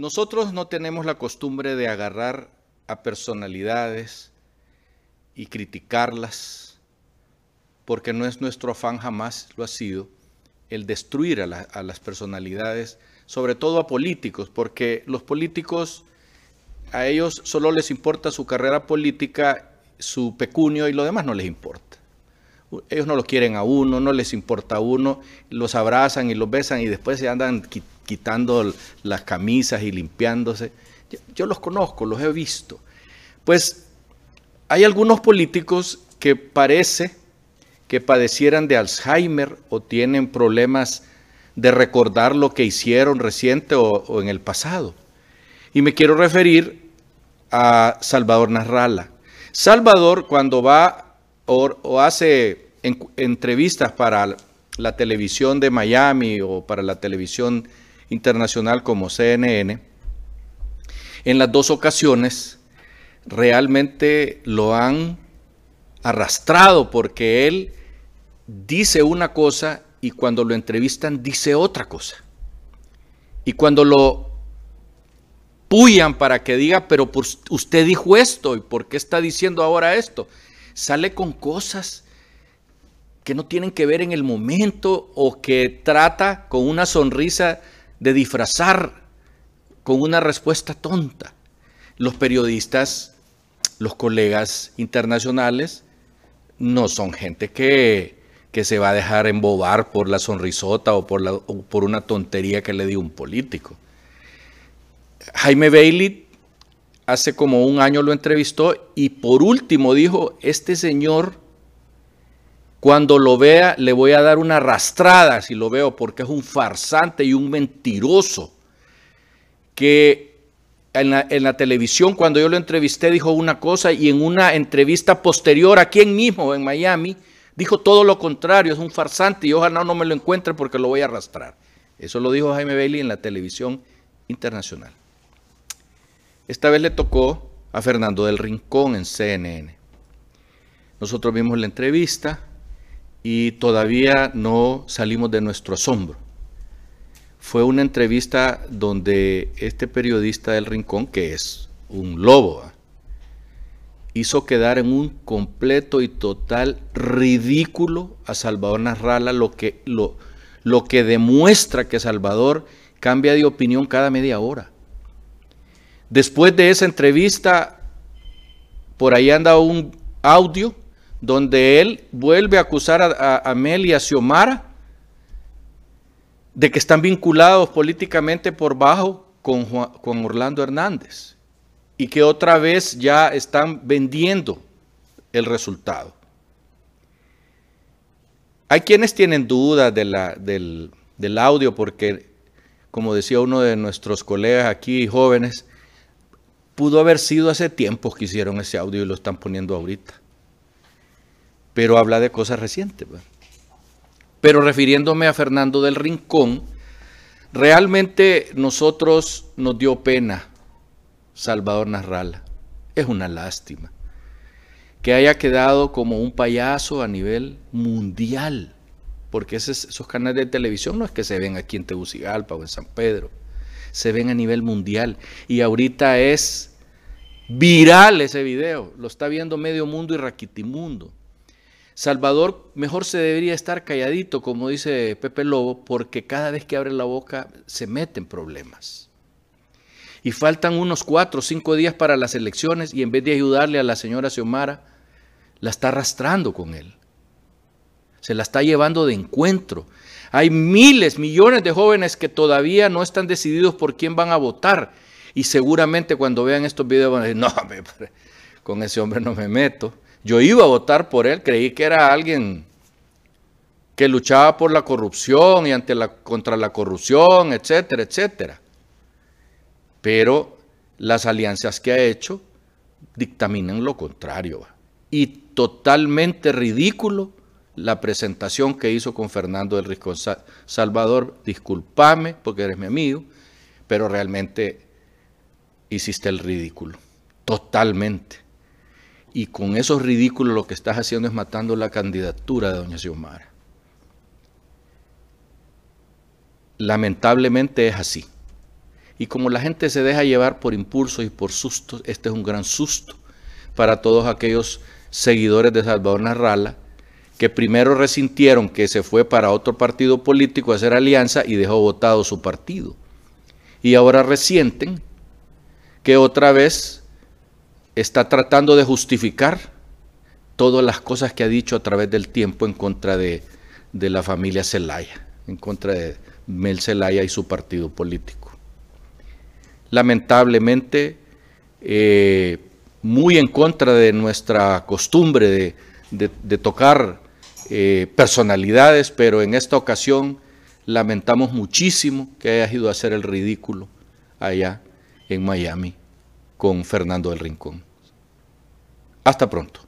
Nosotros no tenemos la costumbre de agarrar a personalidades y criticarlas, porque no es nuestro afán, jamás lo ha sido, el destruir a, las personalidades, sobre todo a políticos, porque los políticos, a ellos solo les importa su carrera política, su pecunio y lo demás no les importa. Ellos no lo quieren a uno, no les importa a uno, los abrazan y los besan y después se andan quitando las camisas y limpiándose. Yo, los conozco, los he visto. Pues hay algunos políticos que parece que padecieran de Alzheimer o tienen problemas de recordar lo que hicieron reciente o, en el pasado. Y me quiero referir a Salvador Narrala. Salvador cuando va o, hace entrevistas para la televisión de Miami o para la televisión internacional como CNN, en las dos ocasiones realmente lo han arrastrado porque él dice una cosa y cuando lo entrevistan dice otra cosa. Y cuando lo puyan para que diga, pero usted dijo esto y por qué está diciendo ahora esto, sale con cosas que no tienen que ver en el momento o que trata con una sonrisa de disfrazar con una respuesta tonta. Los periodistas, los colegas internacionales, no son gente que, que se va a dejar embobar por la sonrisota o por, la, por una tontería que le dio un político. Jaime Bailey hace como un año lo entrevistó y por último dijo, este señor cuando lo vea, le voy a dar una arrastrada si lo veo, porque es un farsante y un mentiroso. Que en la, televisión, cuando yo lo entrevisté, dijo una cosa y en una entrevista posterior, aquí mismo, en Miami, dijo todo lo contrario, es un farsante y ojalá no me lo encuentre porque lo voy a arrastrar. Eso lo dijo Jaime Bailey en la televisión internacional. Esta vez le tocó a Fernando del Rincón en CNN. Nosotros vimos la entrevista, y todavía no salimos de nuestro asombro. Fue una entrevista donde este periodista del Rincón, que es un lobo, ¿ah? hizo quedar en un completo y total ridículo a Salvador Narrala, lo que, lo, lo que demuestra que Salvador cambia de opinión cada media hora. Después de esa entrevista, por ahí anda un audio donde él vuelve a acusar a, Amel y a Xiomara de que están vinculados políticamente por bajo con, Orlando Hernández y que otra vez ya están vendiendo el resultado. Hay quienes tienen dudas del, del audio porque, como decía uno de nuestros colegas aquí, jóvenes, pudo haber sido hace tiempo que hicieron ese audio y lo están poniendo ahorita pero habla de cosas recientes. Pero refiriéndome a Fernando del Rincón, realmente nosotros nos dio pena Salvador Narrala. Es una lástima que haya quedado como un payaso a nivel mundial, porque esos, esos canales de televisión no es que se ven aquí en Tegucigalpa o en San Pedro, se ven a nivel mundial y ahorita es viral ese video, lo está viendo medio mundo y raquitimundo. Salvador mejor se debería estar calladito, como dice Pepe Lobo, porque cada vez que abre la boca se meten problemas. Y faltan unos cuatro o cinco días para las elecciones y en vez de ayudarle a la señora Xiomara, la está arrastrando con él. Se la está llevando de encuentro. Hay miles, millones de jóvenes que todavía no están decididos por quién van a votar. Y seguramente cuando vean estos videos van a decir, no, con ese hombre no me meto. Yo iba a votar por él, creí que era alguien que luchaba por la corrupción y contra la corrupción, etcétera, etcétera. Pero las alianzas que ha hecho dictaminan lo contrario. Y totalmente ridículo la presentación que hizo con Fernando del Risco Salvador, discúlpame porque eres mi amigo, pero realmente hiciste el ridículo, totalmente. Y con esos ridículos lo que estás haciendo es matando la candidatura de doña Xiomara. Lamentablemente es así. Y como la gente se deja llevar por impulsos y por sustos, este es un gran susto para todos aquellos seguidores de Salvador Narrala que primero resintieron que se fue para otro partido político a hacer alianza y dejó votado su partido. Y ahora resienten que otra vez está tratando de justificar todas las cosas que ha dicho a través del tiempo en contra de, la familia Zelaya, en contra de Mel Zelaya y su partido político. Lamentablemente, eh, muy en contra de nuestra costumbre de, tocar eh, personalidades, pero en esta ocasión lamentamos muchísimo que hayas ido a hacer el ridículo allá en Miami con Fernando del Rincón. Hasta pronto.